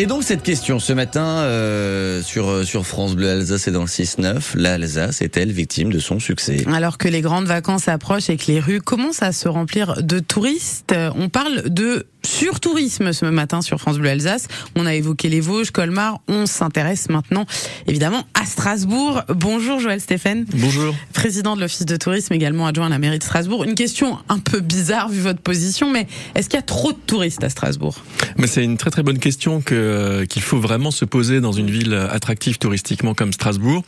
Et donc cette question ce matin euh, sur euh, sur France Bleu Alsace et dans le 6-9, l'Alsace est-elle victime de son succès? Alors que les grandes vacances approchent et que les rues commencent à se remplir de touristes, on parle de sur-tourisme ce matin sur France Bleu Alsace. On a évoqué les Vosges, Colmar. On s'intéresse maintenant évidemment à Strasbourg. Bonjour Joël Stéphane. Bonjour. Président de l'Office de tourisme, également adjoint à la mairie de Strasbourg. Une question un peu bizarre vu votre position, mais est-ce qu'il y a trop de touristes à Strasbourg? Mais c'est une très très bonne question que euh, qu'il faut vraiment se poser dans une ville attractive touristiquement comme Strasbourg.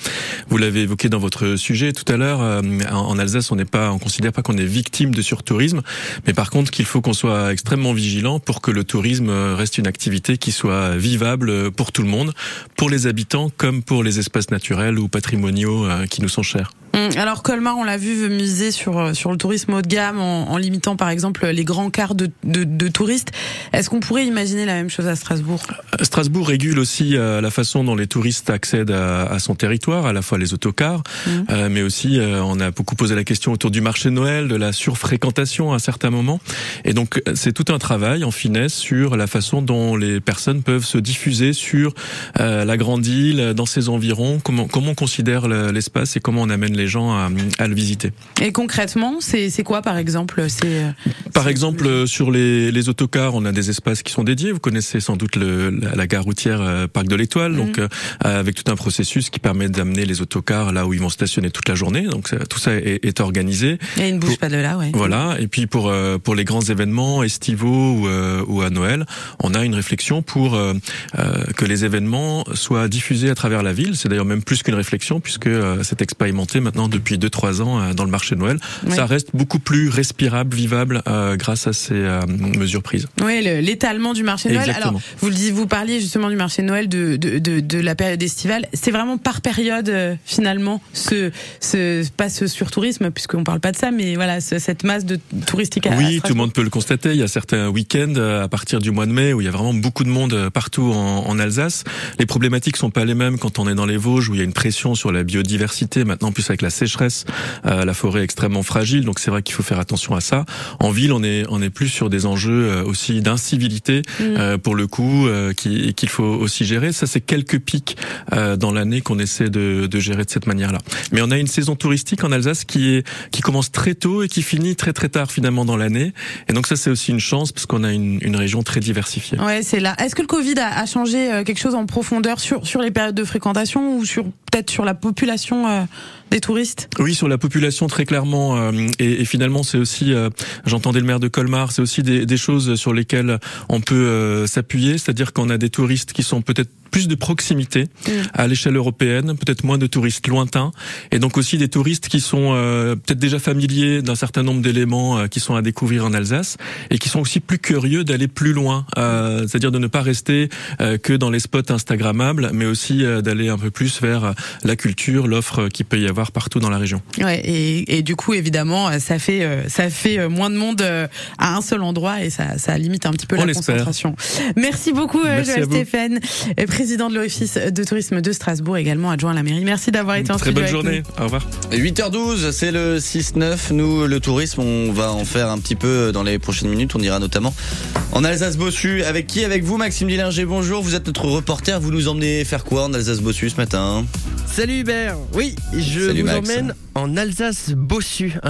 Vous l'avez évoqué dans votre sujet tout à l'heure. Euh, en Alsace, on n'est pas, on considère pas qu'on est victime de surtourisme, mais par contre qu'il faut qu'on soit extrêmement vigilant pour que le tourisme reste une activité qui soit vivable pour tout le monde, pour les habitants comme pour les espaces naturels ou patrimoniaux euh, qui nous sont chers. Hum, alors Colmar, on l'a vu, veut miser sur euh, sur le tourisme haut de gamme en, en limitant par exemple les grands quarts de, de, de touristes. Est-ce qu'on pourrait imaginer la même chose à Strasbourg? Euh, Strasbourg régule aussi euh, la façon dont les touristes accèdent à, à son territoire, à la fois les autocars, mmh. euh, mais aussi on a beaucoup posé la question autour du marché de Noël, de la surfréquentation à certains moments. Et donc c'est tout un travail en finesse sur la façon dont les personnes peuvent se diffuser sur la grande île, dans ses environs, comment comment on considère l'espace et comment on amène les les gens à, à le visiter. Et concrètement, c'est quoi par exemple euh, par exemple le... sur les, les, autocars, on a des espaces qui sont dédiés. Vous connaissez sans doute le, la, la, gare routière euh, Parc de l'Étoile, mmh. donc euh, avec tout un processus qui permet d'amener les autocars là où ils vont stationner toute la journée. Donc tout ça est, est organisé. Et ils ne bougent pas de là, ouais. Voilà. Et puis pour pour les grands événements estivaux ou, ou à Noël, on a une réflexion pour que les événements soient diffusés à travers la ville. C'est d'ailleurs même plus qu'une réflexion puisque c'est expérimenté maintenant maintenant depuis 2-3 ans euh, dans le marché de Noël. Oui. Ça reste beaucoup plus respirable, vivable euh, grâce à ces euh, mesures prises. Oui, l'étalement du marché de Noël. Exactement. Alors, vous le dites, vous parliez justement du marché de Noël, de, de, de, de la période estivale. C'est vraiment par période euh, finalement ce, ce pas ce surtourisme puisqu'on parle pas de ça, mais voilà ce, cette masse de touristique. À, oui, à tout le monde peut le constater. Il y a certains week-ends à partir du mois de mai où il y a vraiment beaucoup de monde partout en, en Alsace. Les problématiques sont pas les mêmes quand on est dans les Vosges où il y a une pression sur la biodiversité. Maintenant, plus avec la sécheresse, euh, la forêt est extrêmement fragile, donc c'est vrai qu'il faut faire attention à ça. En ville, on est on est plus sur des enjeux euh, aussi d'incivilité mmh. euh, pour le coup, euh, qu'il qui faut aussi gérer. Ça, c'est quelques pics euh, dans l'année qu'on essaie de, de, gérer de cette manière-là. Mais on a une saison touristique en Alsace qui est qui commence très tôt et qui finit très très tard finalement dans l'année. Et donc ça, c'est aussi une chance parce qu'on a une, une région très diversifiée. Ouais, c'est là. Est-ce que le Covid a, a changé quelque chose en profondeur sur sur les périodes de fréquentation ou sur peut-être sur la population euh, des Oui, sur la population très clairement. Euh, et, finalement, c'est aussi, euh, j'entendais le maire de Colmar, c'est aussi des, des, choses sur lesquelles on peut euh, s'appuyer, c'est-à-dire qu'on a des touristes qui sont peut-être plus de proximité mmh. à l'échelle européenne, peut-être moins de touristes lointains, et donc aussi des touristes qui sont euh, peut-être déjà familiers d'un certain nombre d'éléments euh, qui sont à découvrir en Alsace, et qui sont aussi plus curieux d'aller plus loin, euh, c'est-à-dire de ne pas rester que dans les spots instagrammables, mais aussi d'aller un peu plus vers la culture, l'offre qui peut y avoir partout dans la région. Ouais, et, et du coup, évidemment, ça fait ça fait moins de monde à un seul endroit, et ça, ça limite un petit peu On la concentration. Merci beaucoup, Merci Joël Stéphane, président de l'Office de tourisme de Strasbourg, également adjoint à la mairie. Merci d'avoir été en Très bonne journée. Au revoir. 8h12, c'est le 6-9. Nous, le tourisme, on va en faire un petit peu dans les prochaines minutes. On ira notamment en Alsace-Bossu. Avec qui? Avec vous, Maxime Dillinger. Bonjour. Vous êtes notre reporter. Vous nous emmenez faire quoi en Alsace-Bossu ce matin? Salut Hubert. Oui, je Salut vous Max. emmène en Alsace-Bossu.